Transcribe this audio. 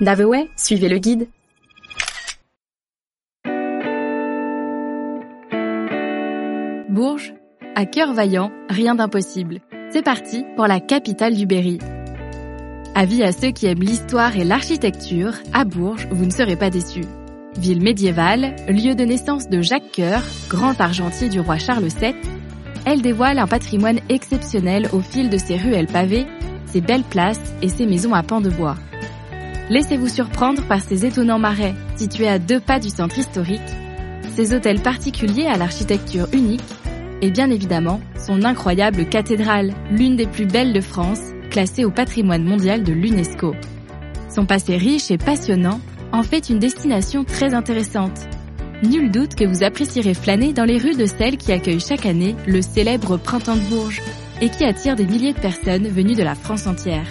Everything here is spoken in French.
Daveway, suivez le guide. Bourges, à cœur vaillant, rien d'impossible. C'est parti pour la capitale du Berry. Avis à ceux qui aiment l'histoire et l'architecture, à Bourges, vous ne serez pas déçus. Ville médiévale, lieu de naissance de Jacques Coeur, grand argentier du roi Charles VII, elle dévoile un patrimoine exceptionnel au fil de ses ruelles pavées, ses belles places et ses maisons à pans de bois. Laissez-vous surprendre par ces étonnants marais, situés à deux pas du centre historique, ses hôtels particuliers à l'architecture unique, et bien évidemment son incroyable cathédrale, l'une des plus belles de France, classée au patrimoine mondial de l'UNESCO. Son passé riche et passionnant en fait une destination très intéressante. Nul doute que vous apprécierez flâner dans les rues de celle qui accueille chaque année le célèbre Printemps de Bourges et qui attire des milliers de personnes venues de la France entière.